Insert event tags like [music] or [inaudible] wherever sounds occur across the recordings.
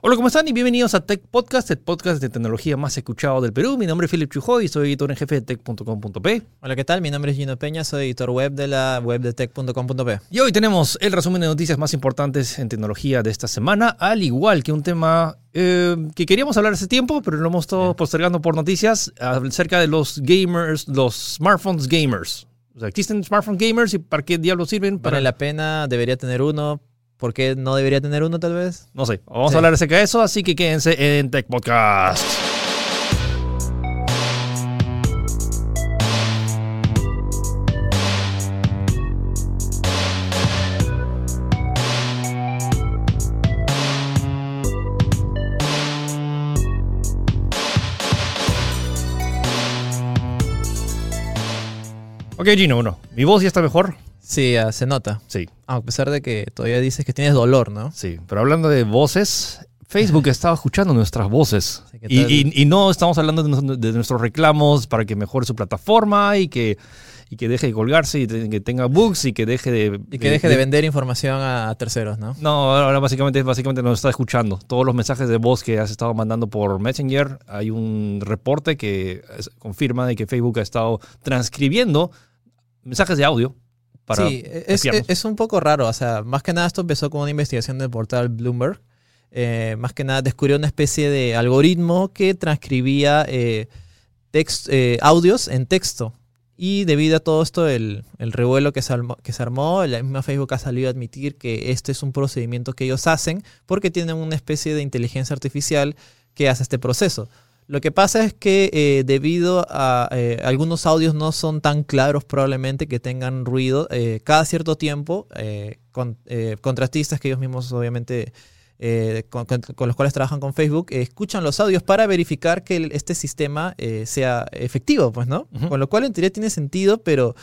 Hola, ¿cómo están? Y bienvenidos a Tech Podcast, el podcast de tecnología más escuchado del Perú. Mi nombre es Philip Chujoy y soy editor en jefe de tech.com.p. Hola, ¿qué tal? Mi nombre es Gino Peña, soy editor web de la web de tech.com.p. Y hoy tenemos el resumen de noticias más importantes en tecnología de esta semana, al igual que un tema eh, que queríamos hablar hace tiempo, pero lo hemos estado postergando por noticias acerca de los gamers, los smartphones gamers. O sea, ¿existen smartphones gamers y para qué diablos sirven? Vale la pena, debería tener uno. ¿Por qué no debería tener uno tal vez? No sé, vamos Sí. a hablar acerca de eso, así que quédense en Tech Podcast. Ok, Gino, bueno, mi voz ya está mejor. Sí, ah, se nota. Sí, A pesar de que todavía dices que tienes dolor, ¿no? Sí, pero hablando de voces, Facebook [laughs] estaba escuchando nuestras voces. Sí, ¿qué Y, tal? y- y no estamos hablando de, de nuestros reclamos para que mejore su plataforma y que, y que deje de colgarse y te- que tenga bugs y que deje de... Y que deje de vender información a, terceros, ¿no? No, ahora básicamente, básicamente nos está escuchando. Todos los mensajes de voz que has estado mandando por Messenger, hay un reporte que confirma de que Facebook ha estado transcribiendo mensajes de audio para sí, es, es, espiarnos. es un poco raro. O sea, más que nada esto empezó con una investigación del portal Bloomberg. Eh, más que nada descubrió una especie de algoritmo que transcribía eh, text- eh, audios en texto. Y debido a todo esto, el, el revuelo que se, armó, que se armó, la misma Facebook ha salido a admitir que este es un procedimiento que ellos hacen porque tienen una especie de inteligencia artificial que hace este proceso. Lo que pasa es que eh, debido a eh, algunos audios no son tan claros probablemente que tengan ruido, eh, cada cierto tiempo con, contratistas que ellos mismos obviamente con, con- con los cuales trabajan con Facebook escuchan los audios para verificar que el- este sistema sea efectivo, pues, ¿no? Con lo cual en teoría tiene sentido, pero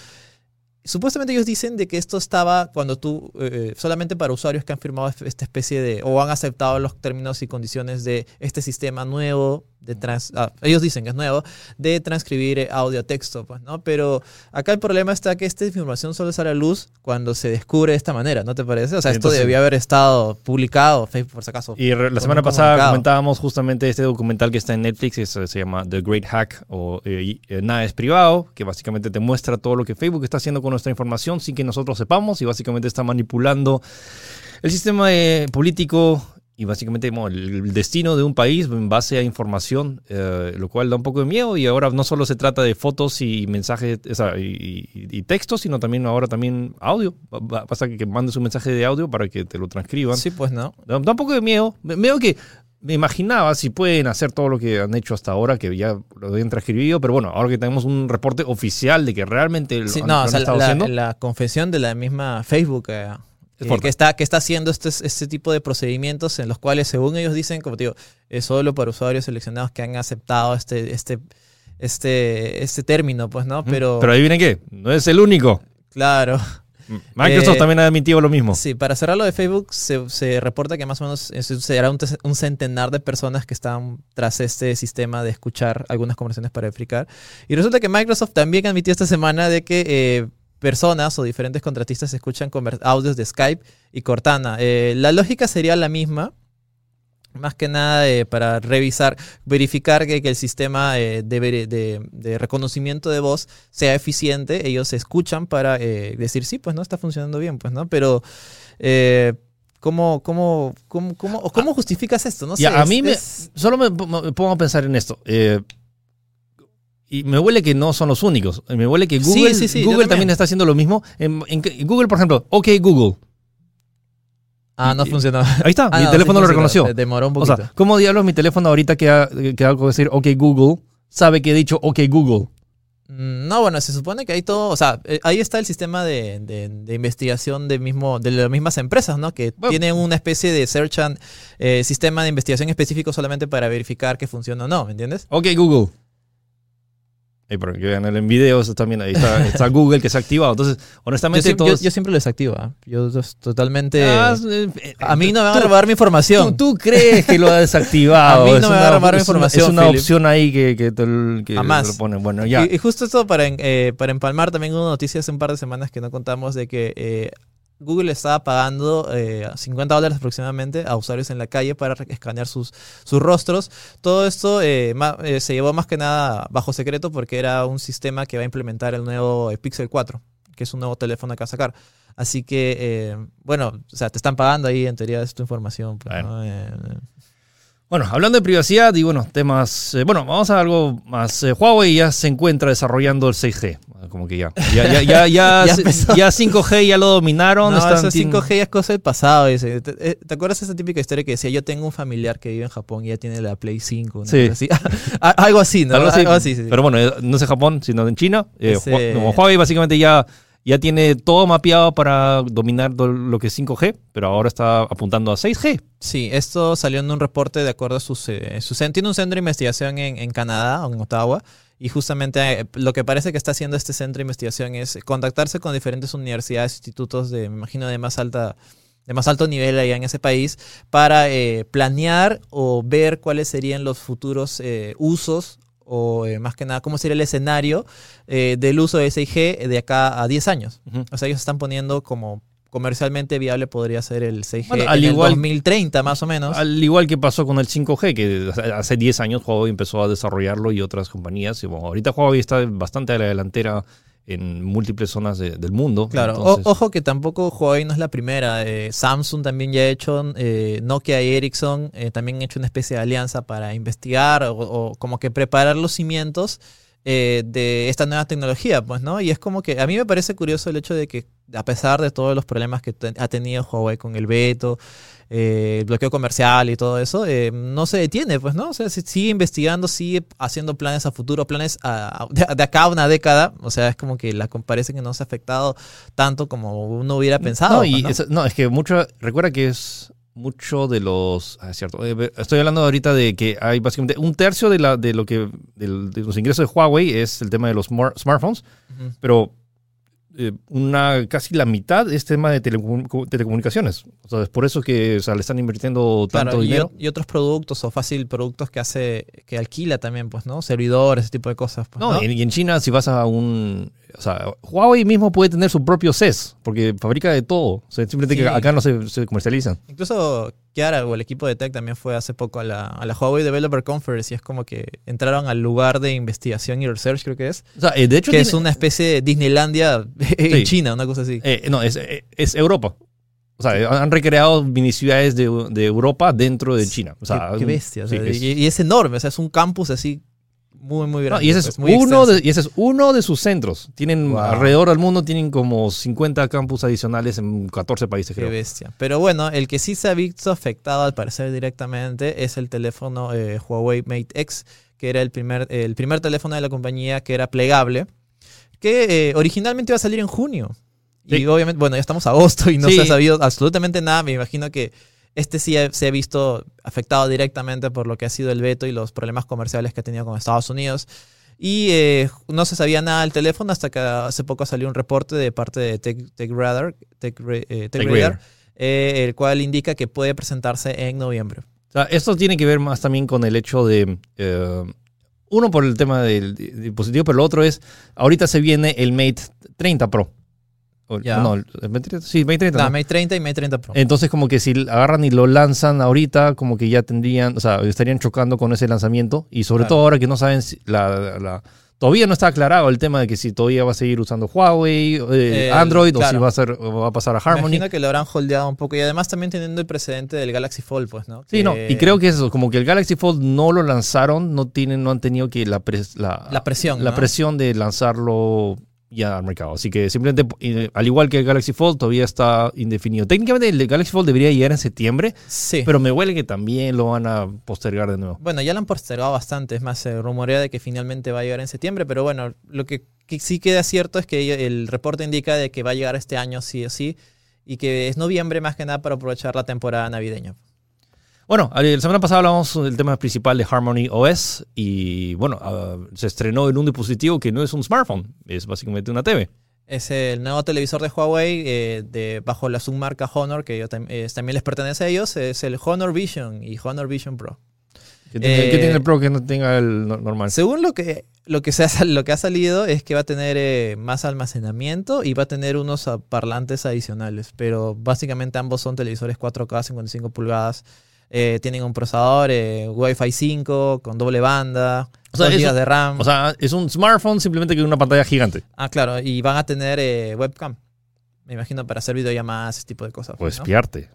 supuestamente ellos dicen de que esto estaba cuando tú, eh, solamente para usuarios que han firmado esta especie de, o han aceptado los términos y condiciones de este sistema nuevo, de trans, ah, ellos dicen que es nuevo, de transcribir eh, audio a texto, pues, ¿no? Pero acá el problema está que esta información solo sale a luz cuando se descubre de esta manera, ¿no te parece? O sea, esto debía haber estado publicado, Facebook por si acaso. Y la semana pasada comunicado. comentábamos justamente este documental que está en Netflix, que se, llama The Great Hack o eh, eh, Nada es privado, que básicamente te muestra todo lo que Facebook está haciendo con nuestra información sin que nosotros sepamos y básicamente está manipulando el sistema eh, político y básicamente bueno, el destino de un país en base a información, eh, lo cual da un poco de miedo y ahora no solo se trata de fotos y mensajes o sea, y, y- y textos, sino también ahora también audio. Basta que, que mandes un mensaje de audio para que te lo transcriban. Sí, pues, ¿no? Da, da un poco de miedo. Veo que me imaginaba si pueden hacer todo lo que han hecho hasta ahora, que ya lo habían transcribido, pero bueno, ahora que tenemos un reporte oficial de que realmente lo, Sí, han, no, lo o sea, estado la, haciendo. la confesión de la misma Facebook eh, Que, que está, que está haciendo este, este tipo de procedimientos en los cuales, según ellos dicen, como te digo, es solo para usuarios seleccionados que han aceptado este, este, este, este término, pues, ¿no? Pero, pero adivinen qué, no es el único. claro. Microsoft Eh, también ha admitido lo mismo. Sí, para cerrar lo de Facebook, se, se reporta que más o menos será un, un centenar de personas que están tras este sistema de escuchar algunas conversaciones para verificar. Y resulta que Microsoft también admitió esta semana de que eh, personas o diferentes contratistas escuchan audios de Skype y Cortana. Eh, la lógica sería la misma. Más que nada eh, para revisar, verificar que, que el sistema eh, de, de- de reconocimiento de voz sea eficiente. Ellos escuchan para eh, decir, sí, pues no está funcionando bien, pues no. Pero, ¿cómo, cómo, cómo, cómo, cómo justificas esto? No sé. Ya, a es- mí me- es- Solo me, me pongo a pensar en esto. Eh, y me huele que no son los únicos. Me huele que Google, sí, sí, yo Google también. también. está haciendo lo mismo. En, en que- Google, por ejemplo, OK Google. Ah, no funcionó. Ahí está, [laughs] Ah, mi no, teléfono lo reconoció. De- Demoró un O poquito. sea, ¿cómo diablos mi teléfono ahorita que, ha- que hago decir OK Google sabe que he dicho OK Google? Mm, No, bueno, se supone que hay todo, o sea, eh, ahí está el sistema de, de- de investigación de, mismo, de las mismas empresas, ¿no? Que Bueno. tienen una especie de search and eh, sistema de investigación específico solamente para verificar que funciona o no, ¿me entiendes? OK Google. Y para que vean en videos también ahí está, está Google que se ha activado. Entonces, Yo, honestamente, siempre- todos. yo- yo siempre lo desactivo, ¿ah? Yo totalmente... Ah, eh, eh, a mí no me van a robar mi información. Tú, tú crees que lo ha desactivado. [laughs] A mí no Es me una- va a robar mi es una- información, Es una opción ahí que, que, te, que Jamás. lo ponen. Bueno, ya. Y, y justo esto para, eh, para empalmar también una noticia hace un par de semanas que no contamos de que eh, Google estaba pagando eh, 50 dólares aproximadamente a usuarios en la calle para escanear sus, sus rostros. Todo esto eh, ma- eh, se llevó más que nada bajo secreto porque era un sistema que va a implementar el nuevo eh, Pixel 4, que es un nuevo teléfono que va a sacar. Así que, eh, bueno, o sea, te están pagando ahí, en teoría es tu información. pues. Bueno, hablando de privacidad y bueno, temas. eh, bueno, vamos a algo más. eh, Huawei ya se encuentra desarrollando el 6G. Como que ya. Ya, ya, ya, ya, [laughs] Ya ya 5G ya lo dominaron. No, están- eso tienen- 5G ya es cosa del pasado. dice. ¿Te, eh, ¿te acuerdas esa típica historia que decía, yo tengo un familiar que vive en Japón y ya tiene la Play 5? una Sí. así? [laughs] Algo así, ¿no? Algo así. sí, sí. Pero bueno, no es en Japón, sino en China. Eh, Huawei básicamente ya, ya tiene todo mapeado para dominar lo que es 5G, pero ahora está apuntando a 6G. Sí, esto salió en un reporte de acuerdo a sus... eh, su tiene un centro de investigación en, en Canadá, en Ottawa, y justamente eh, lo que parece que está haciendo este centro de investigación es contactarse con diferentes universidades, institutos de, me imagino, de más alta de más alto nivel allá en ese país para eh, planear o ver cuáles serían los futuros eh, usos o eh, más que nada cómo sería el escenario eh, del uso de 6G de acá a 10 años. O sea, ellos están poniendo como comercialmente viable podría ser el 6G Bueno, en al el igual- 2030 más o menos. Al igual que pasó con el 5G, que hace 10 años Huawei empezó a desarrollarlo y otras compañías. Y bueno, ahorita Huawei está bastante a la delantera en múltiples zonas de- del mundo. Claro, O- ojo que tampoco Huawei no es la primera. eh, Samsung también ya ha hecho, eh, Nokia y Ericsson eh, también han hecho una especie de alianza para investigar o, o como que preparar los cimientos de esta nueva tecnología, pues, ¿no? Y es como que a mí me parece curioso el hecho de que a pesar de todos los problemas que ha tenido Huawei con el veto, eh, el bloqueo comercial y todo eso, eh, no se detiene, pues, ¿no? O sea, si- sigue investigando, sigue haciendo planes a futuro, planes a- a- de, de acá a una década. O sea, es como que la parece que no se ha afectado tanto como uno hubiera pensado. No, pues, y ¿no? es, no, es que mucho, recuerda que es mucho de los, ah, es cierto, eh, estoy hablando ahorita de que hay básicamente un tercio de, la, de lo que, de los ingresos de Huawei es el tema de los smart- smartphones, pero eh, una casi la mitad es tema de telecomu- telecomunicaciones. O sea, es por eso que o sea, le están invirtiendo tanto Claro, dinero. y otros productos o fácil productos que hace, que alquila también, pues, ¿no? Servidores, ese tipo de cosas. Pues, No, y en China si vas a un... O sea, Huawei mismo puede tener su propio CES, porque fabrica de todo. O sea, simplemente que acá no se, se comercializan. Incluso Kiara o el equipo de Tech también fue hace poco a la, a la Huawei Developer Conference y es como que entraron al lugar de investigación y research, creo que es, O sea, eh, de hecho... que tiene- es una especie de Disneylandia [laughs] en Sí. China, una cosa así. Eh, no, es, eh, es Europa. O sea, han recreado mini ciudades de, de Europa dentro de China. O sea, qué, bestia. o sí, sea, es- y, y es enorme, o sea, es un campus así muy, muy no, grande. y, ese pues, es muy uno de, y ese es uno de sus centros. Tienen Wow. alrededor del mundo, tienen como 50 campus adicionales en 14 países, Qué creo. bestia. Pero bueno, el que sí se ha visto afectado al parecer directamente es el teléfono eh, Huawei Mate X, que era el primer, el primer teléfono de la compañía que era plegable, que eh, originalmente iba a salir en junio. Y obviamente, bueno, ya estamos a agosto y no Sí. se ha sabido absolutamente nada. Me imagino que este sí se ha visto afectado directamente por lo que ha sido el veto y los problemas comerciales que ha tenido con Estados Unidos. Y eh, no se sabía nada del teléfono hasta que hace poco salió un reporte de parte de Tech, TechRadar, Tech, eh, Tech TechRadar, Radar. eh, el cual indica que puede presentarse en noviembre. O sea, esto tiene que ver más también con el hecho de. eh, uno por el tema del dispositivo, pero lo otro es. Ahorita se viene el Mate 30 Pro. O-. No, el Mate 30, sí, Mate 30. No, ¿no? Mate 30 y Mate 30 Pro. Entonces, como que si agarran y lo lanzan ahorita, como que ya tendrían, o sea, estarían chocando con ese lanzamiento. Y sobre Claro. todo ahora que no saben si la, la- todavía no está aclarado el tema de que si todavía va a seguir usando Huawei, eh, Eh, Android, o si va a ser, va a pasar a Harmony. imagino que lo habrán holdeado un poco y además también teniendo el precedente del Galaxy Fold, pues, ¿no? Sí, Que- no, y creo que es eso, como que el Galaxy Fold no lo lanzaron, no tienen, no han tenido que la, pres- la, La presión, la ¿no? presión de lanzarlo ya al mercado. Así que simplemente, al igual que el Galaxy Fold, todavía está indefinido. Técnicamente el Galaxy Fold debería llegar en septiembre, Sí. pero me huele que también lo van a postergar de nuevo. Bueno, ya lo han postergado bastante, es más, se rumorea de que finalmente va a llegar en septiembre, pero bueno, lo que, que sí queda cierto es que el reporte indica de que va a llegar este año sí o sí, y que es noviembre más que nada para aprovechar la temporada navideña. Bueno, la semana pasada hablamos del tema principal de Harmony OS y bueno, ah, se estrenó en un dispositivo que no es un smartphone, es básicamente una TV. Es el nuevo televisor de Huawei eh, de, bajo la submarca Honor, que yo tam- eh, también les pertenece a ellos, es el Honor Vision y Honor Vision Pro. ¿Qué tiene, Eh, qué tiene el Pro que no tenga el no- normal? Según lo que, lo, que se ha, lo que ha salido es que va a tener eh, más almacenamiento y va a tener unos parlantes adicionales. Pero básicamente ambos son televisores 4K 55 pulgadas. Eh, tienen un procesador eh, Wi-Fi 5 con doble banda, O sea, 2 eso- GB de RAM. O sea, es un smartphone simplemente que una pantalla gigante. ah, claro, y van a tener eh, webcam. Me imagino para hacer videollamadas, ese tipo de cosas. Pues ¿no? espiarte.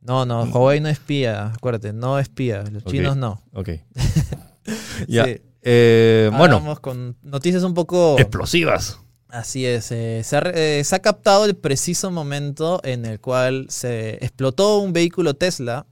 No, no, Huawei no espía, acuérdate, no espía. Los chinos no. Ok. [laughs] ya. Sí. Eh, bueno, Vamos con noticias un poco. explosivas. Así es, eh, se, ha, re- eh, se ha captado el preciso momento en el cual se explotó un vehículo Tesla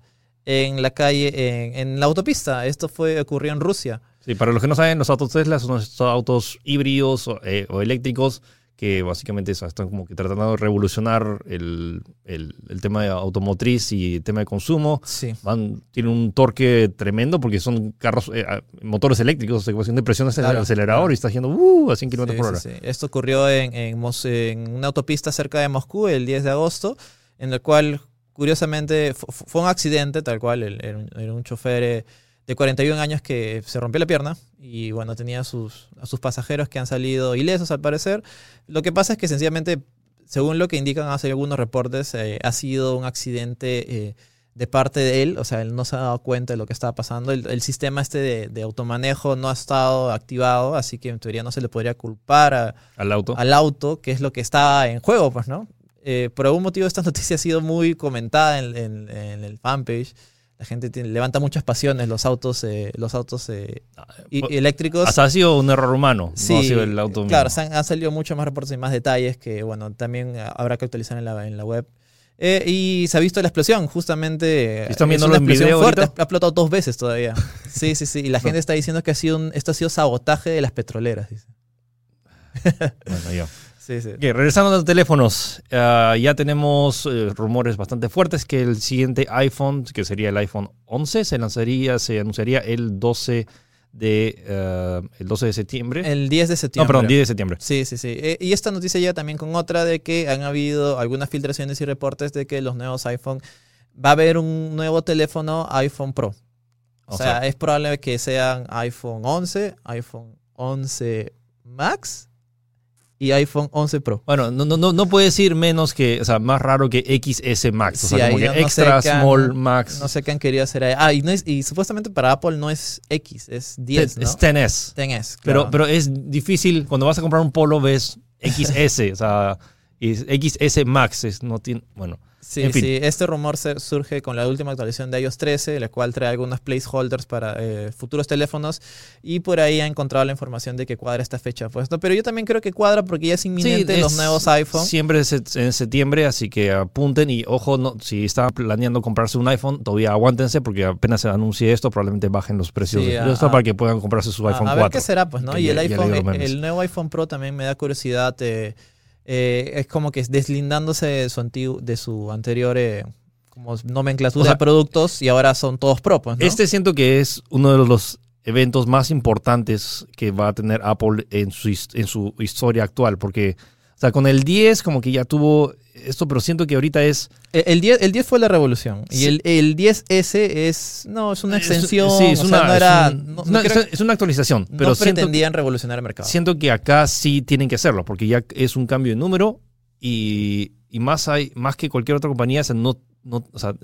en la calle, en, en la autopista. Esto fue ocurrió en Rusia. Sí, para los que no saben, los autos Tesla son estos autos híbridos o, eh, o eléctricos que básicamente eso, están como que tratando de revolucionar el, el- el tema de automotriz y el tema de consumo. Sí. Van, tienen un torque tremendo porque son carros, eh, motores eléctricos, ecuación de presión hacia el Claro, acelerador claro. y está haciendo uh, a 100 kilómetros por hora. Sí, sí, sí. Esto ocurrió en, en en una autopista cerca de Moscú el 10 de agosto, en el cual, curiosamente, fu- fu- fue un accidente, tal cual, era un, chofer eh, de 41 años que se rompió la pierna y, bueno, tenía a sus, a sus pasajeros que han salido ilesos, al parecer. Lo que pasa es que, sencillamente, según lo que indican hace algunos reportes, eh, ha sido un accidente... eh, de parte de él, o sea, él no se ha dado cuenta de lo que estaba pasando. El, el sistema este de, de automanejo no ha estado activado, así que en teoría no se le podría culpar a- Al auto. al auto, que es lo que está en juego, pues, ¿no? Eh, por algún motivo esta [laughs] noticia ha sido muy comentada en, en- en el fanpage. La gente tiene- levanta muchas pasiones los autos, eh, los autos eh, y- Pues, eléctricos. Hasta ha sido un error humano, Sí, no ha sido el auto claro, han, han salido muchos más reportes y más detalles que, bueno, también habrá que actualizar en la, en la web. Eh, y se ha visto la explosión, justamente. ¿Y están es viéndolo una explosión video fuerte, ahorita? ha explotado dos veces todavía. [laughs] Sí, sí, sí. Y la gente está diciendo que ha sido un- esto ha sido sabotaje de las petroleras. dice. Bueno, ya. Sí, regresando a los teléfonos, ah, ya tenemos eh, rumores bastante fuertes que el siguiente iPhone, que sería el iPhone 11, se lanzaría, se anunciaría el 12 de, eh, el 12 de septiembre. El 10 de no, septiembre. perdón, 10 de septiembre. Sí, sí, sí. Eh, y esta noticia llega también con otra de que han habido algunas filtraciones y reportes de que los nuevos iPhone va a haber un nuevo teléfono iPhone Pro. O, O sea, sea- es probable que sean iPhone 11, iPhone 11 Max y iPhone 11 Pro. Bueno, no, no, no, no puede decir menos que, o sea, más raro que XS Max. O Sí, sea, como que no- no sé extra han- small Max. No sé qué han querido hacer ahí. Ah, y, no es- y supuestamente para Apple no es X, es 10, ¿no? Es 10S. 10S, Pero, claro. pero es difícil, cuando vas a comprar un polo ves XS, o sea, y XS Max, es, no tiene, bueno. Sí, En fin. sí, este rumor surge con la última actualización de iOS 13, la cual trae algunos placeholders para eh, futuros teléfonos y por ahí ha encontrado la información de que cuadra esta fecha. Pues, no, pero yo también creo que cuadra porque ya es inminente Sí, los es- nuevos iPhone. Siempre es en septiembre, así que apunten y ojo, no, si están planeando comprarse un iPhone, todavía aguántense porque apenas se anuncie esto, probablemente bajen los precios Sí, de esto para que puedan comprarse su iPhone a, ver 4. qué será, pues, ¿no? Y el ya iPhone, los el nuevo iPhone Pro también me da curiosidad. eh, eh, es como que es deslindándose de su, antiguo, de su anterior eh, como nomenclatura O sea, de productos y ahora son todos Pro, ¿no? Este siento que es uno de los eventos más importantes que va a tener Apple en su, en su historia actual, porque, sea, con el 10 como que ya tuvo esto, pero siento que ahorita es... El, el 10, el 10 fue la revolución. Y el, el 10S es. No, es una es- extensión. sí, es o una, sea, no es era. un- no, es una- no creo- es una actualización, no pero siento, pretendían revolucionar el mercado. siento que acá sí tienen que hacerlo, porque ya es un cambio de número y, y más, hay, más que cualquier otra compañía, o sea, no, no, o sea,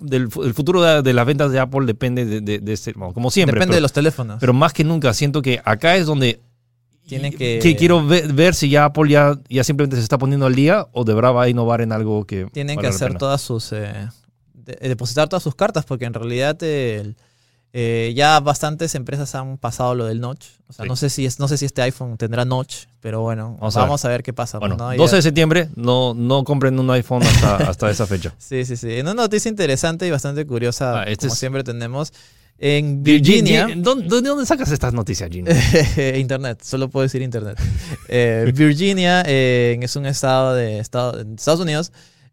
del, el futuro de, de las ventas de Apple depende de, de, de este, como siempre. Depende pero, de los teléfonos. pero más que nunca siento que acá es donde Tienen que- quiero ver, ver si ya Apple ya, ya simplemente se está poniendo al día o de verdad va a innovar en algo que Tienen vale que hacer todas sus. eh, de- depositar todas sus cartas, porque en realidad el- eh, ya bastantes empresas han pasado lo del notch. O sea, Sí. no, sé si es, no sé si este iPhone tendrá notch, pero bueno, Vamos vamos, a a, ver. qué pasa. Bueno, ¿no? Ya- 12 de septiembre, no, no compren un iPhone hasta, hasta esa fecha. [laughs] Sí, sí, sí. Una noticia interesante y bastante curiosa, Ah, este como es- siempre tenemos. En Virginia. Virginia. ¿Dónde, dónde- sacas estas noticias, Gino? [laughs] internet, solo puedo decir internet. Eh, Virginia eh, es un estado de estado, Estados Unidos.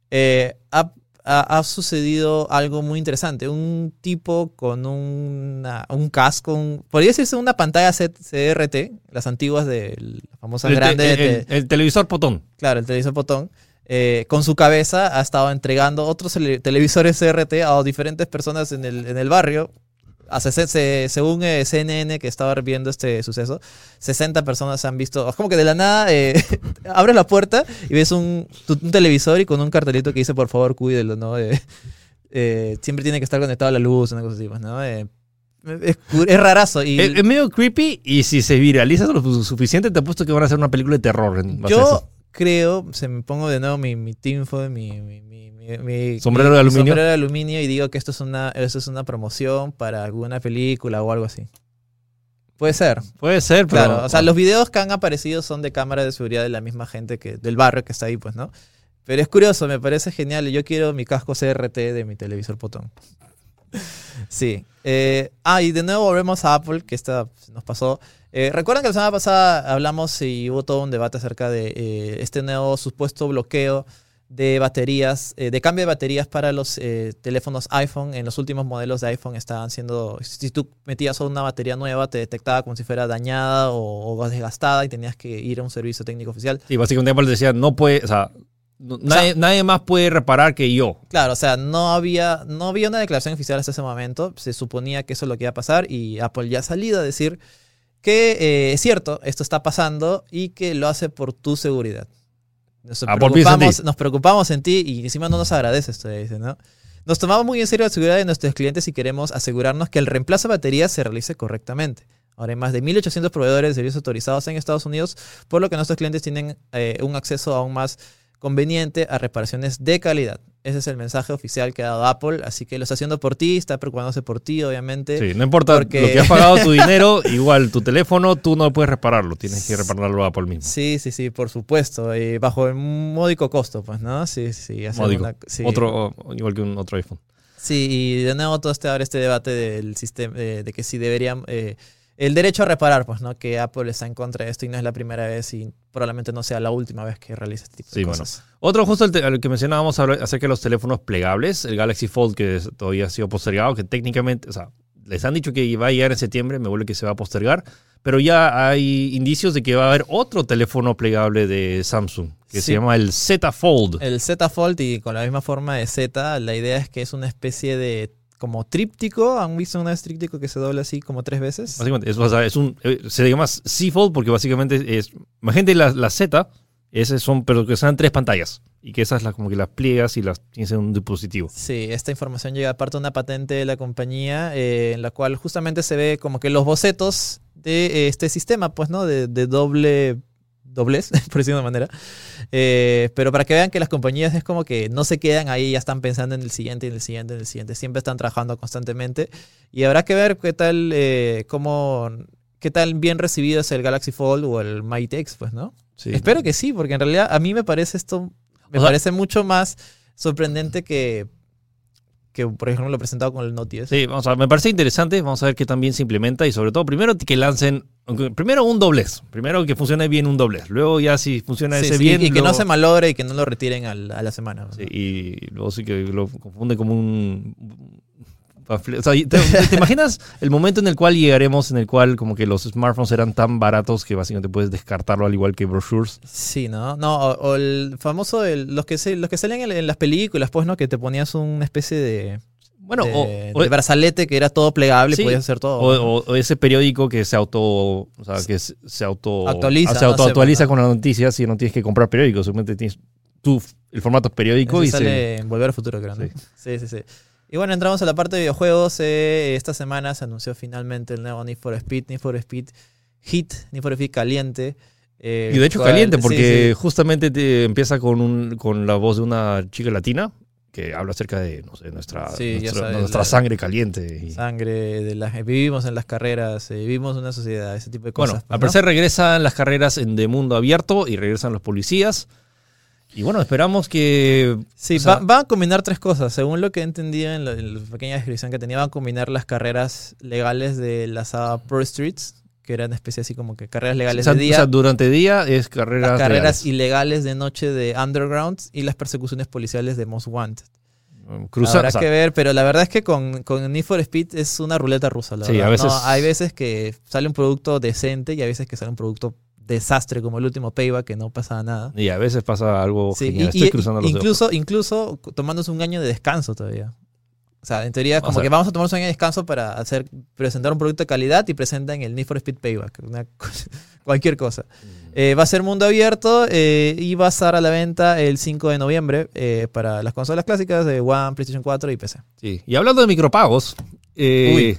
eh, ha, ha- ha sucedido algo muy interesante. Un tipo con una- un casco, un- podría decirse una pantalla CRT, las antiguas de la famosa el, te- grande, el- de- el- el televisor potón. claro, el televisor botón. eh, con su cabeza ha estado entregando otros tele- televisores CRT a diferentes personas en el, en el barrio se- según eh, CNN que estaba viendo este suceso, 60 personas han visto, como que de la nada eh, [laughs] abres la puerta y ves un, tu- un televisor y con un cartelito que dice por favor cuídelo, ¿no? Eh, [laughs] eh, siempre tiene que estar conectado a la luz, una cosa así, pues, ¿no? Eh, es, es rarazo y Es, es medio creepy y si se viraliza lo su- suficiente, te apuesto que van a hacer una película de terror. en base a yo eso. Creo, se me pongo de nuevo mi, mi tinfo, mi, mi, mi, mi- mi- Sombrero de mi aluminio. sombrero de aluminio y digo que esto es una, esto es una promoción para alguna película o algo así. Puede ser. Puede ser, pero. Claro, o sea, los videos que han aparecido son de cámara de seguridad de la misma gente que del barrio que está ahí, pues, ¿no? Pero es curioso, me parece genial. Yo quiero mi casco CRT de mi televisor potón. [laughs] Sí. Eh, ah, y de nuevo volvemos a Apple, que esta nos pasó. Eh, Recuerdan que la semana pasada hablamos y hubo todo un debate acerca de eh, este nuevo supuesto bloqueo de baterías, eh, de cambio de baterías para los eh, teléfonos iPhone. En los últimos modelos de iPhone estaban siendo, si tú metías una batería nueva, te detectaba como si fuera dañada o, o desgastada y tenías que ir a un servicio técnico oficial. Sí, básicamente Apple decía, no puede. O sea, nadie, nadie más puede reparar que yo. Claro, o sea, no había, no había una declaración oficial hasta ese momento. Se suponía que eso es lo que iba a pasar y Apple ya ha salido a decir que eh, es cierto, esto está pasando y que lo hace por tu seguridad. Nos preocupamos, ti. nos preocupamos en ti y encima no nos agradeces, todavía dice, ¿no? Nos tomamos muy en serio la seguridad de nuestros clientes y queremos asegurarnos que el reemplazo de baterías se realice correctamente. Ahora hay más de 1.800 proveedores de servicios autorizados en Estados Unidos, por lo que nuestros clientes tienen eh, un acceso aún más conveniente a reparaciones de calidad. Ese es el mensaje oficial que ha dado Apple, así que lo está haciendo por ti, está preocupándose por ti, obviamente. Sí, no importa Porque- lo que has pagado tu [laughs] dinero, igual tu teléfono, tú no puedes repararlo. Tienes que repararlo a Apple mismo. Sí, sí, sí, por supuesto, y bajo un módico costo, pues, ¿no? Sí, sí, Módico. una- sí. Otro, igual que un otro iPhone. Sí, y de nuevo todo este, ahora este debate del sistema, eh, de que si deberían, eh, el derecho a reparar, pues, ¿no? Que Apple está en contra de esto y no es la primera vez y probablemente no sea la última vez que realiza este tipo Sí, de bueno. cosas. Otro justo el, el que mencionábamos acerca de los teléfonos plegables, el Galaxy Fold que todavía ha sido postergado, que técnicamente, o sea, les han dicho que va a llegar en septiembre, me vuelve que se va a postergar, pero ya hay indicios de que va a haber otro teléfono plegable de Samsung, que Sí. se llama el Z Fold. El Z Fold y con la misma forma de Z, la idea es que es una especie de como tríptico. ¿Han visto un tríptico que se dobla así como tres veces? Básicamente, es, o sea, es un, eh, se llama C Fold porque básicamente es, imagínate la, la Z, esas son, pero que sean tres pantallas, y que esas las, como que las pliegas y las tienes en un dispositivo. Sí, esta información llega aparte de una patente de la compañía eh, en la cual justamente se ve como que los bocetos de eh, este sistema, pues, ¿no? De, de doble doblez, [laughs] por decirlo de una manera. Eh, pero para que vean que las compañías es como que no se quedan ahí, ya están pensando en el siguiente, en el siguiente, en el siguiente. Siempre están trabajando constantemente. Y habrá que ver qué tal, eh, cómo, qué tal bien recibido es el Galaxy Fold o el Mate X, pues, ¿no? Sí. Espero que sí, porque en realidad a mí me parece esto, me O sea- parece mucho más sorprendente que, que por ejemplo, lo presentado con el Note 10. Sí, vamos a ver, me parece interesante. Vamos a ver qué también se implementa y sobre todo, primero que lancen, primero un doblez. Primero que funcione bien un doblez. Luego ya si funciona Sí, ese sí, bien. y que no se malogre y que no lo retiren al- a la semana. Sí, y luego sí que lo confunde como un... panfle- o sea, ¿te, imaginas el momento en el cual llegaremos, en el cual como que los smartphones eran tan baratos que básicamente puedes descartarlo al igual que brochures? Sí, ¿no? No, o, o el famoso, el- los, que se, los que salen en, en las películas, pues, ¿no? Que te ponías una especie de, Bueno, de, o, o- de brazalete que era todo plegable, Sí, podías hacer todo. o- ese periódico que se auto, o sea, que se, se auto Actualiza, se no auto actualiza bueno. con las noticias y no tienes que comprar periódicos, simplemente tienes tú el formato periódico y se, sale en Volver al Futuro, creo, ¿no? Sí, sí, sí. Y bueno, entramos a la parte de videojuegos. eh, esta semana se anunció finalmente el nuevo Need for Speed, Need for Speed Hit, Need for Speed Caliente. eh, y de hecho cual- caliente sí, porque sí. justamente te empieza con un con la voz de una chica latina que habla acerca de no sé nuestra Sí, nuestra, sabes, nuestra la- sangre caliente Sangre, de las, vivimos en las carreras, eh, vivimos en una sociedad, ese tipo de cosas. bueno pues, al ¿no? parecer regresan las carreras en de mundo abierto y regresan los policías y bueno esperamos que Sí, o sea- va- a combinar tres cosas. Según lo que he entendido en la, en la pequeña descripción que tenía, van a combinar las carreras legales de la saga Pro Streets, que eran especie así como que carreras legales o sea, de o día, sea, durante día es carreras las carreras legales. ilegales de noche de Underground y las persecuciones policiales de Most Wanted. Cruza- Habrá o sea, que ver, pero la verdad es que con, con Need for Speed es una ruleta rusa. La Sí, verdad, a veces- ¿no? Hay veces que sale un producto decente y hay veces que sale un producto desastre, como el último Payback, que no pasaba nada. y a veces pasa algo Sí, genial. y- Estoy y- cruzando los dedos. incluso, incluso tomándose un año de descanso todavía. O sea, en teoría, como sea- que vamos a tomarnos un año de descanso para hacer, presentar un producto de calidad y presentan el Need for Speed Payback. una [laughs] cualquier cosa. Eh, va a ser mundo abierto eh, y va a estar a la venta el 5 de noviembre eh, para las consolas clásicas de One, PlayStation 4 y PC. Sí. Y hablando de micropagos, Uy.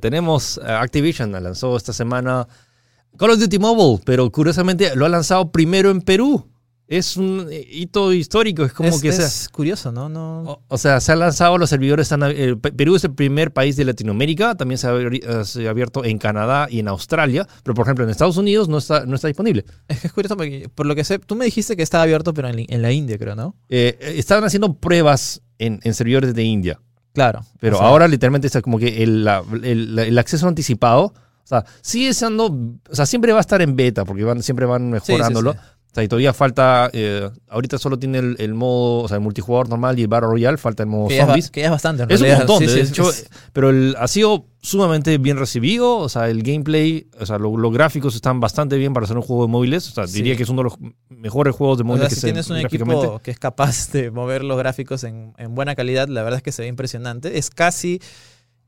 tenemos Activision, lanzó esta semana Call of Duty Mobile, pero curiosamente lo ha lanzado primero en Perú. Es un hito histórico, es como es, que sea. es curioso, ¿no? no O, o sea, se ha lanzado, los servidores están... eh, Pe- Perú es el primer país de Latinoamérica, también se ha, abri- eh, se ha abierto en Canadá y en Australia, pero por ejemplo en Estados Unidos no está, no está disponible. Es que es curioso porque, por lo que sé, tú me dijiste que estaba abierto, pero en, en la India, creo, ¿no? Eh, eh, estaban haciendo pruebas en, en servidores de India, Claro. pero O sea, ahora literalmente está como que el, la- el- la- el acceso anticipado, o sea, sigue siendo, o sea, siempre va a estar en beta porque van, siempre van sí, sí, mejorándolo. sí. O sea, y todavía falta, eh, ahorita solo tiene el, el modo, o sea, el multijugador normal y el Battle Royale, falta el modo Que ya, es, zombies. que ya es bastante, en Es un realidad. montón, Sí, de sí, hecho, pero el, ha sido sumamente bien recibido, o sea, el gameplay, o sea, lo- los gráficos están bastante bien para hacer un juego de móviles, o sea, Sí. diría que es uno de los mejores juegos de O móviles sea, que si se tienes un equipo que es capaz de mover los gráficos en, en buena calidad, la verdad es que se ve impresionante. Es casi,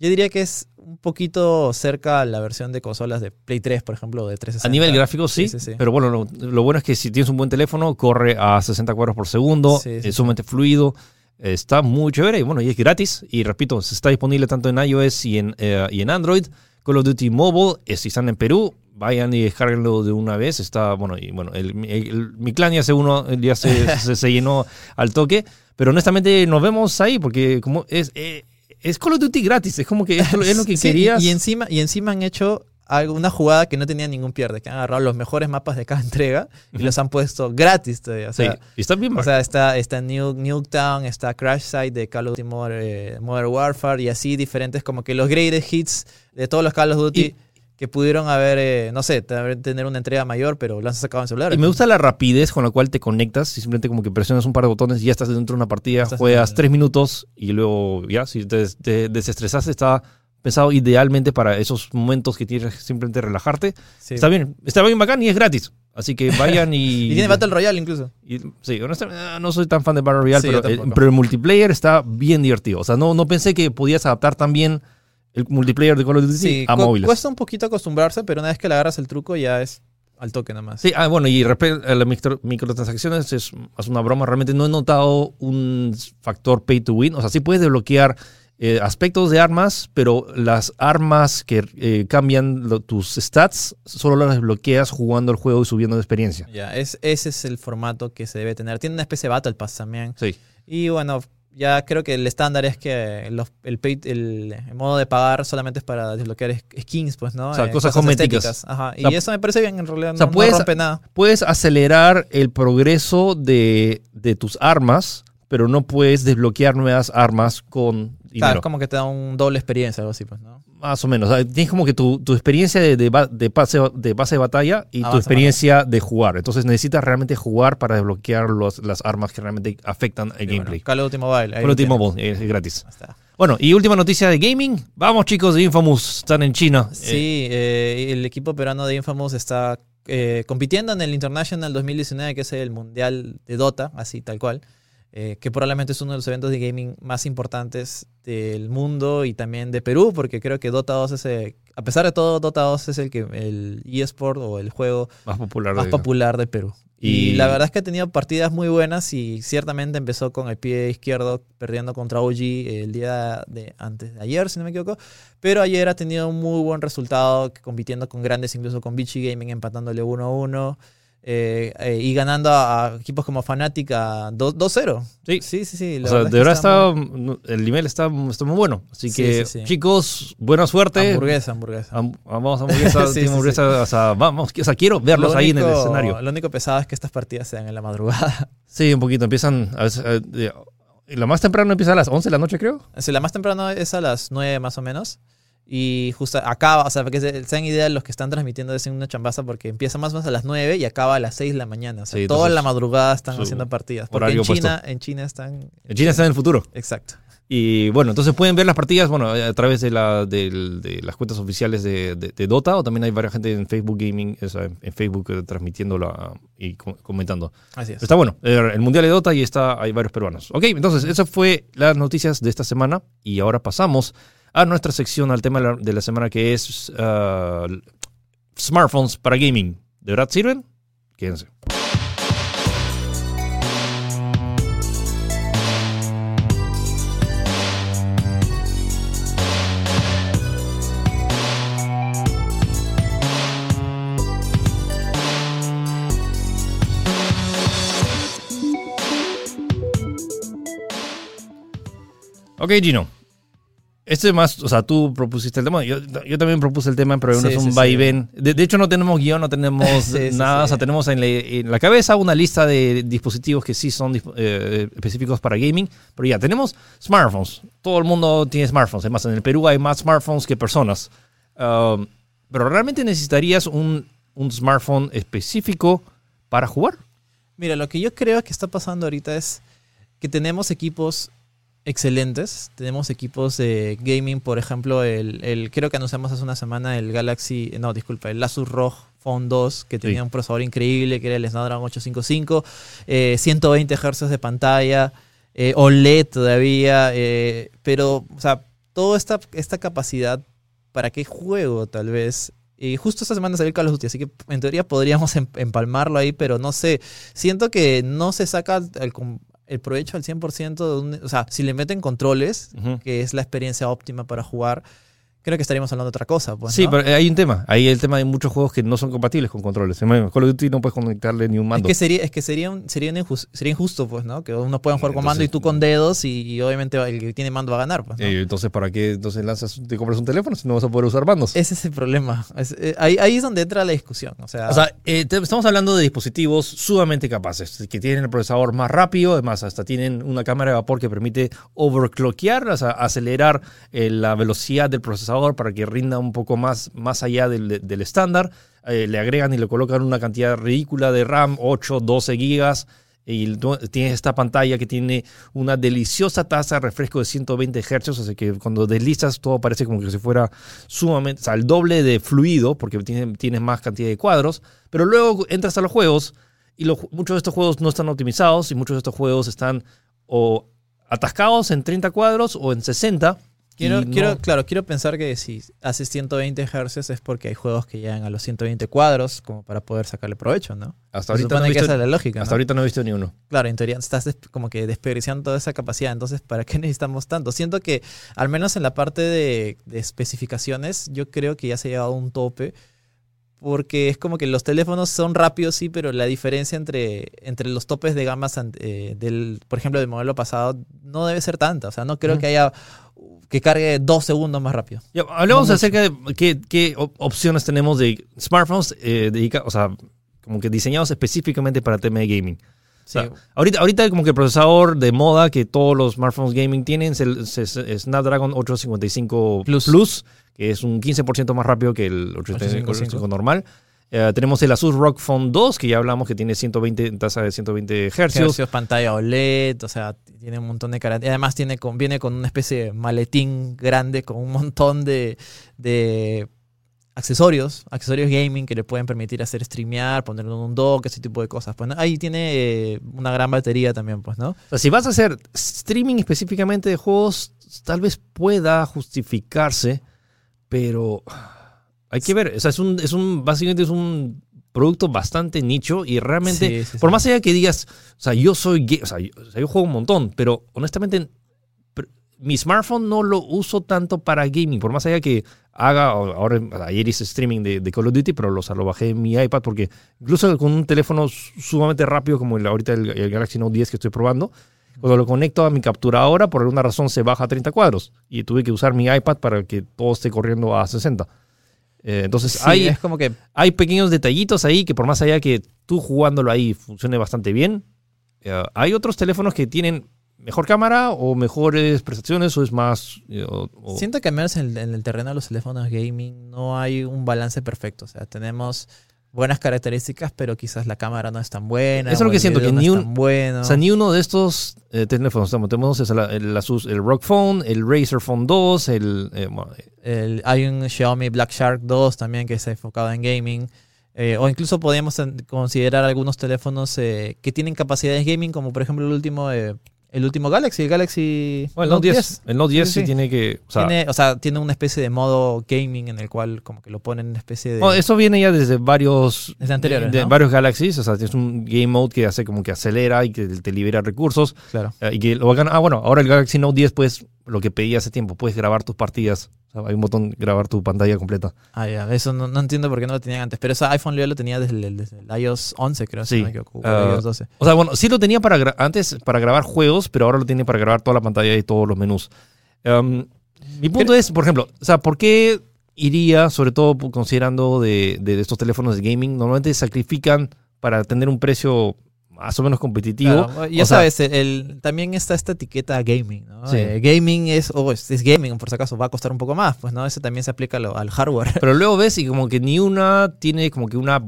yo diría que es un poquito cerca a la versión de consolas de Play 3, por ejemplo, de 360. A nivel gráfico sí, Sí, sí, sí. pero bueno, lo, lo bueno es que si tienes un buen teléfono, corre a 60 cuadros por segundo, es sumamente fluido, está muy chévere y bueno, y es gratis. Y repito, está disponible tanto en iOS y en, eh, y en Android. Call of Duty Mobile, eh, si están en Perú, vayan y descarguenlo de una vez. Está, bueno, y bueno, el, el- el- mi clan ya se uno, ya se, [laughs] se, se llenó al toque. Pero honestamente nos vemos ahí porque como es, eh, es Call of Duty gratis, es como que es, lo- es lo [laughs] que Sí, querías. Y encima, y encima han hecho una jugada que no tenía ningún pierde, que han agarrado los mejores mapas de cada [laughs] entrega y los han puesto gratis todavía. O Sí, sea, y está bien. O sea, está, está New, Nuketown, está Crash Site de Call of Duty Modern, eh, Modern Warfare y así diferentes como que los greatest hits de todos los Call of Duty Y- que pudieron haber, eh, no sé, te- tener una entrega mayor, pero lo han sacado en celular. Y me gusta la rapidez con la cual te conectas y simplemente como que presionas un par de botones y ya estás dentro de una partida, Estás juegas en- tres minutos y luego ya, si te, te desestresaste, está pensado idealmente para esos momentos que tienes que simplemente relajarte. Sí. Está bien, está bien bacán y es gratis. Así que vayan y... [laughs] Y tiene Battle Royale incluso. y- sí, honestamente eh, no soy tan fan de Battle Royale, Sí, pero, el, pero el multiplayer está bien divertido. O sea, no, no pensé que podías adaptar tan bien el multiplayer de Call of Duty Sí, a móviles. cuesta un poquito acostumbrarse, pero una vez que le agarras el truco ya es al toque nomás. Sí, ah, bueno, y respecto a las micro- microtransacciones, es, es una broma. Realmente no he notado un factor pay to win. O sea, sí puedes desbloquear eh, aspectos de armas, pero las armas que eh, cambian lo- tus stats solo las desbloqueas jugando el juego y subiendo de experiencia. Ya, es, ese es el formato que se debe tener. Tiene una especie de Battle Pass también. Sí. Y bueno, ya creo que el estándar es que los- el, pay- el, el modo de pagar solamente es para desbloquear es- skins, pues, ¿no? O sea, cosas estéticas. cosméticas. Ajá. Y O sea, eso me parece bien, en realidad. o sea, no, no puedes- rompe nada. Puedes acelerar el progreso de, de tus armas, pero no puedes desbloquear nuevas armas con dinero. Claro, es como que te da un doble experiencia, algo así, pues, ¿no? Más o menos. O sea, tienes como que tu, tu experiencia de, de, pase, de base de batalla y Ah, tu experiencia de jugar. Entonces necesitas realmente jugar para desbloquear los- las armas que realmente afectan el bueno, gameplay. Call of Duty Mobile. ahí Call of Duty tienen. Mobile es, gratis. Está. Bueno, y última noticia de gaming. Vamos chicos de Infamous, están en China. Sí, eh, el equipo peruano de Infamous está eh, compitiendo en el International 2019, que es el Mundial de Dota, así tal cual, eh, que probablemente es uno de los eventos de gaming más importantes del mundo y también de Perú, porque creo que Dota 2 es, eh, a pesar de todo, Dota 2 es el, que, el eSport o el juego más popular. más de- popular de Perú. Y, Y- la verdad es que ha tenido partidas muy buenas y ciertamente empezó con el pie izquierdo perdiendo contra OG el día de antes de ayer, si no me equivoco. Pero ayer ha tenido un muy buen resultado compitiendo con grandes, incluso con Vichy Gaming empatándole 1-1. Eh, eh, y ganando a, a equipos como Fnatic a 2- 2-0. Sí. sí, sí. sí, la O sea, de verdad está muy- está, el nivel está, está muy bueno. Así Sí, que, sí, sí. chicos, buena suerte. Hamburguesa, hamburguesa. Ham- Vamos a hamburguesa, [laughs] Sí, sí, hamburguesa, O sea, vamos, o sea, quiero verlos Lo ahí en el escenario. Lo único pesado es que estas partidas se dan en la madrugada. [laughs] Sí, un poquito. Empiezan. A veces, eh, lo más temprano empieza a las 11 de la noche, creo. Sea, la más temprano es a las 9 más o menos. Y justo acaba, o sea, para que se, se den idea, los que están transmitiendo es en una chambaza porque empieza más o menos a las 9 y acaba a las 6 de la mañana. O sea, Sí, toda la madrugada están haciendo partidas. Porque en China, en China están. En China está en el futuro. Exacto. Y bueno, entonces pueden ver las partidas bueno, a través de, la, de las cuentas oficiales de, Dota o también hay varias gente en Facebook Gaming, o sea, en Facebook eh, transmitiéndolo y co- comentando. Así es. Está bueno, el Mundial de Dota y está, hay varios peruanos. Ok, entonces, esas fue las noticias de esta semana y ahora pasamos a nuestra sección, al tema de la, semana que es ah, smartphones para gaming. ¿De verdad sirven? Quédense. Ok, Gino. Este más, o sea, tú propusiste el tema, yo, yo también propuse el tema, pero no Sí, es un sí, sí. vaivén. De, de hecho, no tenemos guion, no tenemos [laughs] nada, o sea, tenemos en, le- en la cabeza una lista de dispositivos que sí son eh, específicos para gaming, pero ya, tenemos smartphones. Todo el mundo tiene smartphones, además en el Perú hay más smartphones que personas. Um, pero realmente necesitarías un, un smartphone específico para jugar. Mira, lo que yo creo que está pasando ahorita es que tenemos equipos excelentes. Tenemos equipos de gaming, por ejemplo, el, el- creo que anunciamos hace una semana el Galaxy, no, disculpa, el Asus ROG Phone 2, que tenía Sí. un procesador increíble, que era el Snapdragon 855, eh, 120 Hz de pantalla, eh, OLED todavía, eh, pero, o sea, toda esta, esta capacidad, ¿para qué juego tal vez? Y justo esta semana salió el Call of Duty, así que en teoría podríamos em- empalmarlo ahí, pero no sé. Siento que no se saca com- el provecho al 100% de un... O sea, si le meten controles, que es la experiencia óptima para jugar, creo que estaríamos hablando de otra cosa. Pues, sí, ¿no? pero hay un tema. Hay el tema de muchos juegos que no son compatibles con controles. En Call of Duty no puedes conectarle ni un Es mando. que sería, es que sería, un- sería, un injus- sería injusto, pues, ¿no? Que uno pueda jugar con mando y tú con dedos y, y obviamente el que tiene mando va a ganar, pues, ¿no? Eh, entonces, ¿para qué entonces lanzas, te compras un teléfono si no vas a poder usar mandos? Ese es el problema. Es- eh, ahí, ahí es donde entra la discusión. O sea, O sea, eh, te- estamos hablando de dispositivos sumamente capaces, que tienen el procesador más rápido, además hasta tienen una cámara de vapor que permite overclockear, o sea, acelerar eh, la velocidad del procesador para que rinda un poco más, más allá del, estándar. Eh, le agregan y le colocan una cantidad ridícula de RAM, 8, 12 gigas. Y tienes esta pantalla que tiene una deliciosa tasa de refresco de 120 Hz, sea que cuando deslizas todo parece como que si fuera sumamente, o sea, el doble de fluido, porque tiene, tienes más cantidad de cuadros. Pero luego entras a los juegos y muchos de estos juegos no están optimizados y muchos de estos juegos están o atascados en 30 cuadros o en 60. Quiero, no- quiero, claro, quiero pensar que si haces 120 Hz es porque hay juegos que llegan a los 120 cuadros como para poder sacarle provecho, ¿no? hasta Se ahorita, no he que visto, esa es la lógica, hasta ¿no? ahorita no he visto ni uno. Claro, en teoría estás como que desperdiciando toda esa capacidad. Entonces, ¿para qué [laughs] necesitamos tanto? Siento que, al menos en la parte de, de especificaciones, yo creo que ya se ha llegado a un tope. Porque es como que los teléfonos son rápidos, sí, pero la diferencia entre, entre los topes de gamas eh, del, por ejemplo, del modelo pasado no debe ser tanta. O sea, no creo que haya que cargue dos segundos más rápido. Ya, hablemos No mucho. acerca de qué, qué op- opciones tenemos de smartphones eh, o sea, como que diseñados específicamente para tema de gaming. O sea, Sí. ahorita, ahorita como que el procesador de moda que todos los smartphones gaming tienen es el es- Snapdragon 855 Plus. Plus. Que es un 15% más rápido que el 855 855 normal. Eh, tenemos el Asus ROG Phone 2, que ya hablamos que tiene 120, tasa de 120 Hz. Hercios, pantalla OLED, o sea, tiene un montón de características. Además tiene con, viene con una especie de maletín grande con un montón de, de accesorios, accesorios gaming que le pueden permitir hacer streamear, ponerlo en un dock, ese tipo de cosas. Pues, ¿no? Ahí tiene eh, una gran batería también, pues, ¿no? O sea, si vas a hacer streaming específicamente de juegos, tal vez pueda justificarse, pero hay que ver. O sea, es un, es un, básicamente es un producto bastante nicho y realmente, Sí, sí, por sí. más allá que digas, o sea, yo soy gay, o sea, yo, o sea, yo juego un montón, pero honestamente mi smartphone no lo uso tanto para gaming, por más allá que haga, ahora ayer hice streaming de, de Call of Duty, pero lo, o sea, lo bajé en mi iPad porque incluso con un teléfono sumamente rápido como el, ahorita el, el Galaxy Note 10 que estoy probando, cuando lo conecto a mi capturadora, por alguna razón se baja a 30 cuadros y tuve que usar mi iPad para que todo esté corriendo a 60. Eh, entonces Sí, hay, es como que hay pequeños detallitos ahí que por más allá que tú jugándolo ahí funcione bastante bien, eh, hay otros teléfonos que tienen mejor cámara o mejores prestaciones o es más... eh, o- o- Siento que al menos en, el- en el terreno de los teléfonos gaming no hay un balance perfecto. O sea, tenemos buenas características, pero quizás la cámara no es tan buena. Eso es lo que el siento, que no ni un- bueno. O sea, ni uno de estos eh, teléfonos, estamos- tenemos es la- el, Asus- el Rock Phone, el Razer Phone 2, el... eh, bueno, El- hay un Xiaomi Black Shark 2 también que está enfocado en gaming. Eh, o incluso podríamos considerar algunos teléfonos eh, que tienen capacidades gaming, como por ejemplo el último, eh, el último Galaxy, el Galaxy bueno, el Note 10, el Note 10 Sí, sí, sí. tiene que... O sea, tiene, o sea, tiene una especie de modo gaming en el cual como que lo ponen en una especie de... no, eso viene ya desde varios... Desde anteriores, de- varios Galaxies, o sea, es un game mode que hace como que acelera y que te libera recursos. claro. eh, y que lo bacán- ah, bueno, ahora el Galaxy Note 10, pues, lo que pedí hace tiempo, puedes grabar tus partidas. O sea, hay un botón grabar tu pantalla completa. Ah, ya, eso no, no entiendo por qué no lo tenían antes. Pero ese iPhone yo lo tenía desde el, desde el iOS 11, creo, si Sí. no me equivoco, o el Ah, iOS 12. O sea, bueno, sí lo tenía para antes para grabar juegos, pero ahora lo tiene para grabar toda la pantalla y todos los menús. Um, mi punto es, por ejemplo, o sea, ¿por qué iría, sobre todo considerando de, de estos teléfonos de gaming, normalmente sacrifican para tener un precio más o menos competitivo? Claro, ya O sea, sabes, el, el- también está esta etiqueta gaming, ¿no? Sí. Eh, gaming es, o es, es gaming, por si acaso, va a costar un poco más, pues, ¿no? Eso también se aplica lo- al hardware. Pero [laughs] luego ves y como que ni una tiene como que una,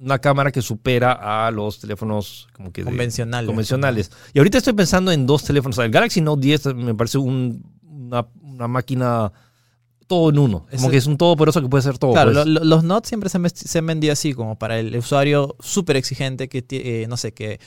una cámara que supera a los teléfonos como que de- Convencionales. convencionales. Y ahorita estoy pensando en dos teléfonos. O sea, el Galaxy Note 10 me parece un- una, una máquina todo en uno. Como que es un todopoderoso que puede hacer todo. Claro, pues. lo- lo- los Note siempre se se han vendido así, como para el usuario súper exigente que, eh, no sé, que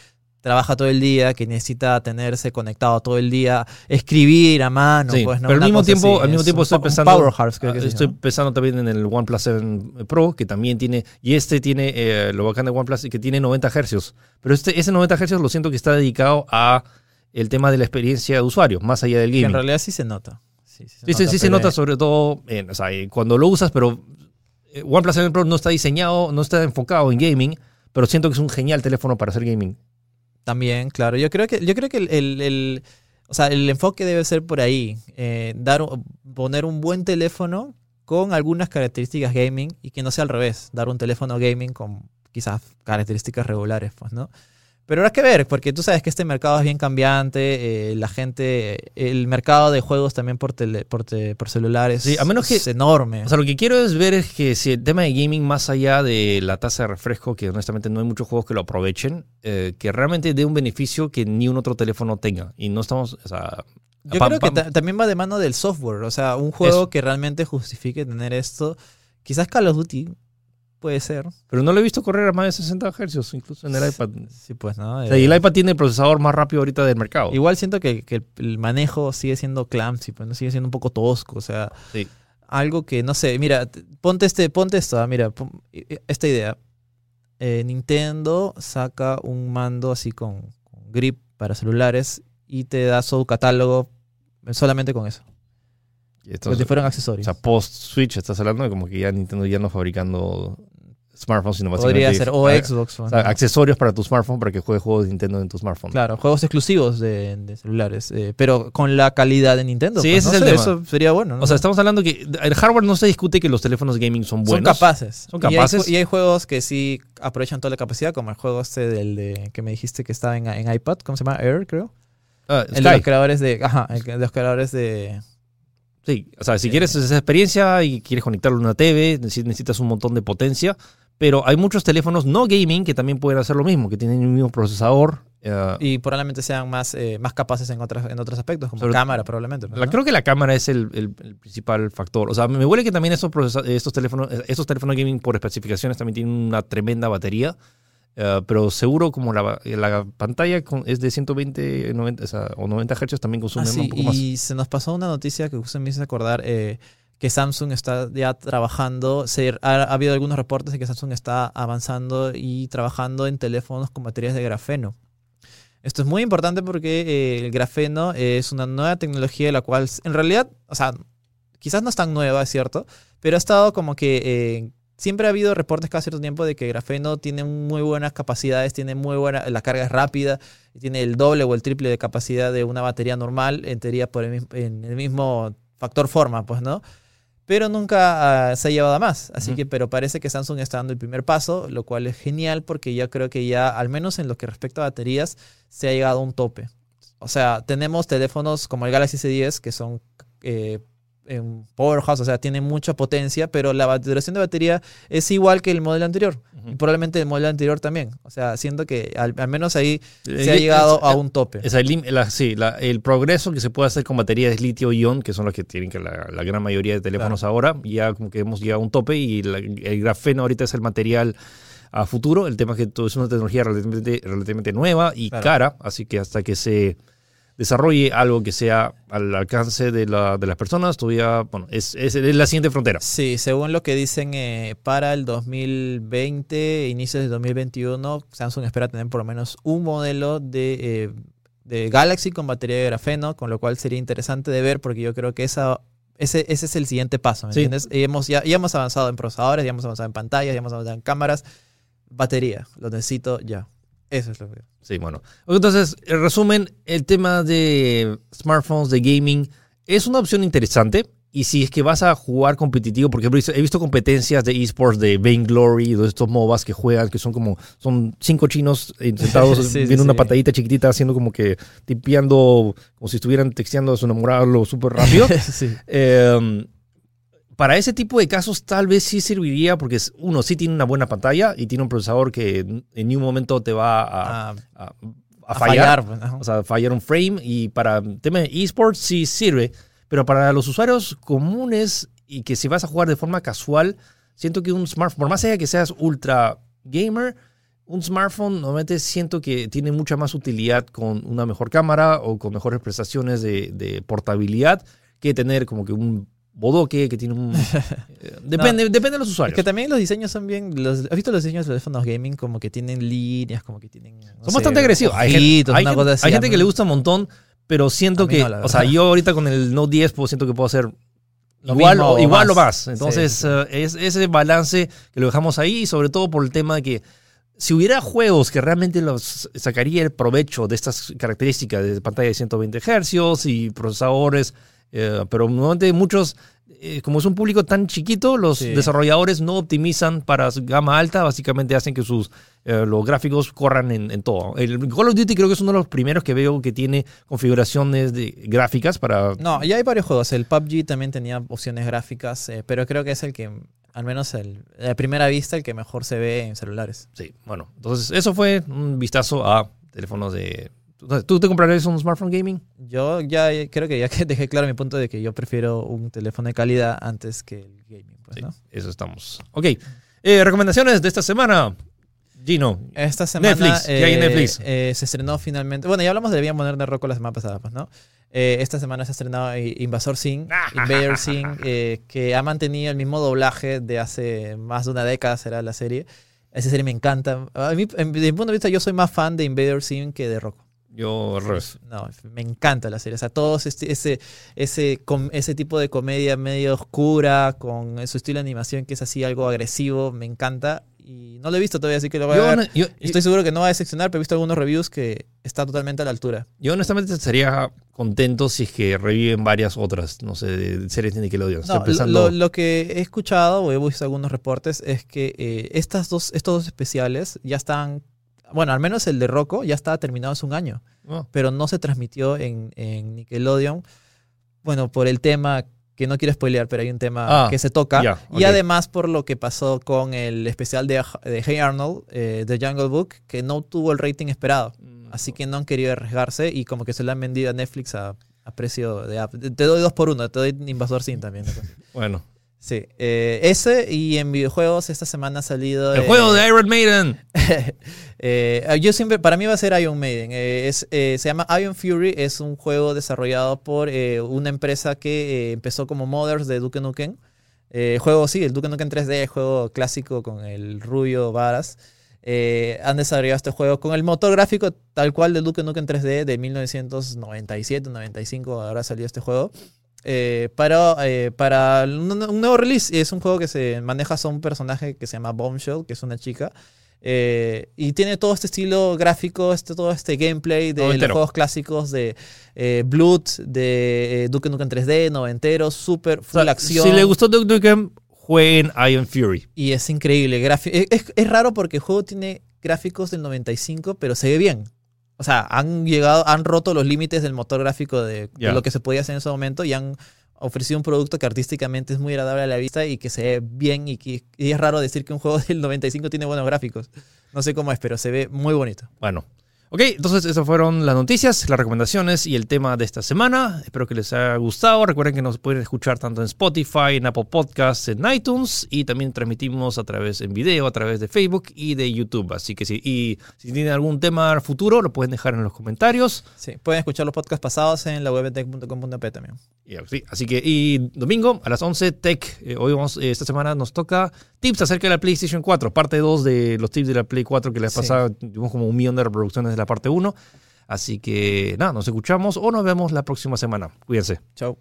trabaja todo el día, que necesita tenerse conectado todo el día, escribir a mano, Sí, pues, ¿no? pero al mismo tiempo, así, al mismo tiempo estoy pensando, Powerhouse, creo que estoy pensando también en el OnePlus 7 Pro, que también tiene, y este tiene, eh, lo bacán de OnePlus, que tiene 90 Hz. Pero este, ese 90 Hz lo siento que está dedicado a el tema de la experiencia de usuario, más allá del Que en gaming. realidad sí se nota. Sí, sí se Sí, sí, sí se pero- nota sobre todo en- o sea, cuando lo usas, pero eh, OnePlus 7 Pro no está diseñado, no está enfocado en gaming, pero siento que es un genial teléfono para hacer gaming. También, claro. Yo creo que, yo creo que el, el- el- o sea, el enfoque debe ser por ahí. eh, dar, poner un buen teléfono con algunas características gaming y que no sea al revés. Dar un teléfono gaming con quizás características regulares, pues, ¿no? Pero habrá que ver, porque tú sabes que este mercado es bien cambiante, eh, la gente, el mercado de juegos también por, tele- por, te- por celulares Sí, a menos que- es enorme. O sea, lo que quiero es ver es que si el tema de gaming, más allá de la tasa de refresco, que honestamente no hay muchos juegos que lo aprovechen, eh, que realmente dé un beneficio que ni un otro teléfono tenga. Y no estamos, o sea... Yo pam, creo que pam. también va de mano del software. O sea, un juego Eso. que realmente justifique tener esto. Quizás Call of Duty puede ser. Pero no lo he visto correr a más de 60 Hz, incluso en el iPad. Sí, pues, ¿no? O sea, Eh, y el iPad tiene el procesador más rápido ahorita del mercado. Igual siento que, que el manejo sigue siendo clumsy, pues, ¿no? sigue siendo un poco tosco. O sea, Sí. algo que, no sé, mira, ponte, este, ponte esto, ah, mira, pon- eh, esta idea. Eh, Nintendo saca un mando así con, con grip para celulares y te da su catálogo solamente con eso. Y esto Como es- si fueran o accesorios. sea, post-Switch estás hablando de como que ya Nintendo ya no fabricando smartphones, sino Podría ser, o Xbox. o sea, accesorios para tu smartphone para que juegues juegos de Nintendo en tu smartphone. Claro, juegos exclusivos de, de celulares, eh, pero con la calidad de Nintendo. Sí, pues, ese ¿no? es el tema. Eso sería bueno. ¿no? O sea, estamos hablando que el hardware no se discute que los teléfonos gaming son son buenos. capaces. Son Y hay capaces. Y hay, juegos que sí aprovechan toda la capacidad, como el juego este del de, que me dijiste que estaba en, en iPad, ¿cómo se llama? Air, creo. Ah, El de los creadores de. Ajá, el de los creadores de. Sí, o sea, si Eh. quieres esa experiencia y quieres conectarlo a una TV, neces- necesitas un montón de potencia. Pero hay muchos teléfonos no gaming que también pueden hacer lo mismo, que tienen el mismo procesador. eh, Y probablemente sean más, eh, más capaces en, otras, en otros aspectos, como cámara, probablemente. Creo que la cámara es el, el- el principal factor. O sea, me huele que también estos, estos teléfonos, estos teléfonos gaming por especificaciones también tienen una tremenda batería. eh, pero seguro como la, la pantalla con- es de 120 90, o, sea, o 90 Hz también consume Ah, sí, un poco más. y se nos pasó una noticia que justo me hizo acordar eh, que Samsung está ya trabajando, se, ha, ha habido algunos reportes de que Samsung está avanzando y trabajando en teléfonos con baterías de grafeno. Esto es muy importante porque eh, el grafeno es una nueva tecnología de la cual en realidad, o sea, quizás no es tan nueva, es cierto, pero ha estado como que eh, siempre ha habido reportes cada cierto tiempo de que grafeno tiene muy buenas capacidades, tiene muy buena, la carga es rápida, tiene el doble o el triple de capacidad de una batería normal, en teoría por el, en el mismo factor forma, pues, ¿no? Pero nunca ah, se ha llevado a más. Así que, pero parece que Samsung está dando el primer paso, lo cual es genial porque ya creo que ya, al menos en lo que respecta a baterías, se ha llegado a un tope. O sea, tenemos teléfonos como el Galaxy S10 que son eh, en powerhouse, o sea, tiene mucha potencia, pero la duración de batería es igual que el modelo anterior. Y probablemente el modelo anterior también. O sea, siento que al, menos ahí se ha llegado a un tope. Es el, sí, el progreso que se puede hacer con baterías litio-ion, que son las que tienen que la, gran mayoría de teléfonos ahora, ya como que hemos llegado a un tope y el grafeno ahorita es el material a futuro. El tema es que es una tecnología relativamente, relativamente nueva y cara, así que hasta que se desarrolle algo que sea al alcance de, la, de las personas, todavía, bueno, es, es, la siguiente frontera. Sí, según lo que dicen, eh, para el 2020, inicios de 2021, Samsung espera tener por lo menos un modelo de, eh, de Galaxy con batería de grafeno, con lo cual sería interesante de ver porque yo creo que esa ese, ese, es el siguiente paso, ¿me entiendes? Y hemos, ya, ya, hemos avanzado en procesadores, ya hemos avanzado en pantallas, ya hemos avanzado en cámaras. Batería, lo necesito ya. Eso es lo que. Sí, bueno. Entonces, en resumen, el tema de smartphones, de gaming, es una opción interesante. Y si es que vas a jugar competitivo, porque he visto competencias de esports de Vainglory, de estos MOBAs que juegan, que son como, son cinco chinos [laughs] sentados viendo una patadita chiquitita, haciendo como que tipeando, como si estuvieran texteando a su enamorado súper rápido. [laughs] eh, para ese tipo de casos tal vez sí serviría porque uno sí tiene una buena pantalla y tiene un procesador que en ningún momento te va a, a, fallar, pues, o sea, fallar un frame. Y para el tema de esports sí sirve, pero para los usuarios comunes y que si vas a jugar de forma casual, siento que un smartphone, por más allá que seas ultra gamer, un smartphone normalmente siento que tiene mucha más utilidad con una mejor cámara o con mejores prestaciones de, de portabilidad que tener como que un bodoque, que tiene un... [laughs] Eh, depende, depende de los usuarios. que también los diseños son bien... Los, ¿Has visto los diseños de los teléfonos gaming? Como que tienen líneas, como que tienen... son bastante agresivos. Hay, gente, hay, gente, que le gusta un montón, pero siento que... o sea, yo ahorita con el Note 10 pues, siento que puedo hacer igual, o, igual o más. Entonces, eh, es ese balance que lo dejamos ahí, y sobre todo por el tema de que si hubiera juegos que realmente los sacaría el provecho de estas características de pantalla de 120 Hz y procesadores eh, pero normalmente muchos, eh, como es un público tan chiquito, los desarrolladores no optimizan para gama alta, básicamente hacen que sus eh, los gráficos corran en, todo. El Call of Duty creo que es uno de los primeros que veo que tiene configuraciones de gráficas para... No, ya hay varios juegos. El PUBG también tenía opciones gráficas, pero creo que es el que, al menos el, a primera vista, el que mejor se ve en celulares. Sí, bueno, entonces eso fue un vistazo a teléfonos de ¿Tú te comprarías un smartphone gaming? Yo ya creo que ya que [laughs] dejé claro mi punto de que yo prefiero un teléfono de calidad antes que el gaming. Pues, eso estamos. Ok. Eh, recomendaciones de esta semana. Gino. Esta semana. Netflix. ¿Qué hay en Netflix? Eh, se estrenó finalmente. Bueno, ya hablamos de Bien Poner de Rocco la semana pasada, pues, ¿no? Eh, esta semana se ha estrenado Invasor Sim, Invader Sim, que ha mantenido el mismo doblaje de hace más de una década, será la serie. Esa serie me encanta. A mí, desde mi punto de vista, yo soy más fan de Invader Sim que de Rocco. Yo, No, me encanta la serie. O sea, todo este, ese, ese, ese tipo de comedia medio oscura, con su estilo de animación que es así algo agresivo, me encanta. Y no lo he visto todavía, así que lo voy a ver. Estoy seguro que no va a decepcionar, pero he visto algunos reviews que está totalmente a la altura. Yo honestamente estaría contento si es que reviven varias otras, no sé, de series de Nickelodeon. No, lo, que he escuchado o he visto algunos reportes es que eh, estas dos, estos dos especiales ya están bueno, al menos el de Rocco ya estaba terminado hace un año, oh. pero no se transmitió en, Nickelodeon. Bueno, por el tema que no quiero spoilear, pero hay un tema ah, que se toca. Y además por lo que pasó con el especial de, Hey Arnold, eh, The Jungle Book, que no tuvo el rating esperado. Mm. Así que no han querido arriesgarse y como que se lo han vendido a Netflix a, precio de Te doy dos por uno, te doy Invasor Sin también. bueno, Sí, eh, ese y en videojuegos esta semana ha salido... El juego de Iron Maiden. [laughs] Eh, yo siempre, para mí va a ser Iron Maiden. Eh, es, se llama Iron Fury, es un juego desarrollado por una empresa que empezó como Mothers de Duke Nukem. juego, sí, el Duke Nukem 3D, juego clásico con el rubio Varas. han desarrollado este juego con el motor gráfico tal cual del Duke Nukem 3D de 1997-95, ahora salió este juego. Eh, para, eh, para un, nuevo release. Es un juego que se maneja a un personaje que se llama Bombshell, que es una chica. Eh, y tiene todo este estilo gráfico, este, todo este gameplay de los juegos clásicos de Blood, de Duke Nukem 3D, noventero, super full acción. Si le gustó Duke Nukem, jueguen Iron Fury. Y es increíble. Es, es, raro porque el juego tiene gráficos del 95, pero se ve bien. O sea, han llegado, han roto los límites del motor gráfico de, lo que se podía hacer en ese momento y han ofrecido un producto que artísticamente es muy agradable a la vista y que se ve bien y que y es raro decir que un juego [laughs] del 95 tiene buenos gráficos. No sé cómo es, pero se ve muy bonito. Bueno, Ok, entonces esas fueron las noticias, las recomendaciones y el tema de esta semana. Espero que les haya gustado. Recuerden que nos pueden escuchar tanto en Spotify, en Apple Podcasts, en iTunes y también transmitimos a través en video, a través de Facebook y de YouTube. Así que sí, y si tienen algún tema futuro, lo pueden dejar en los comentarios. Sí, pueden escuchar los podcasts pasados en la web tech.com.p también. Y, sí, así que, y domingo a las 11, Tech. Eh, hoy vamos, eh, esta semana nos toca tips acerca de la PlayStation 4, parte 2 de los tips de la Play 4 que les sí. pasaba. Tuvimos como un millón de reproducciones de la parte 1. Así que nada, nos escuchamos o nos vemos la próxima semana. Cuídense. Chao.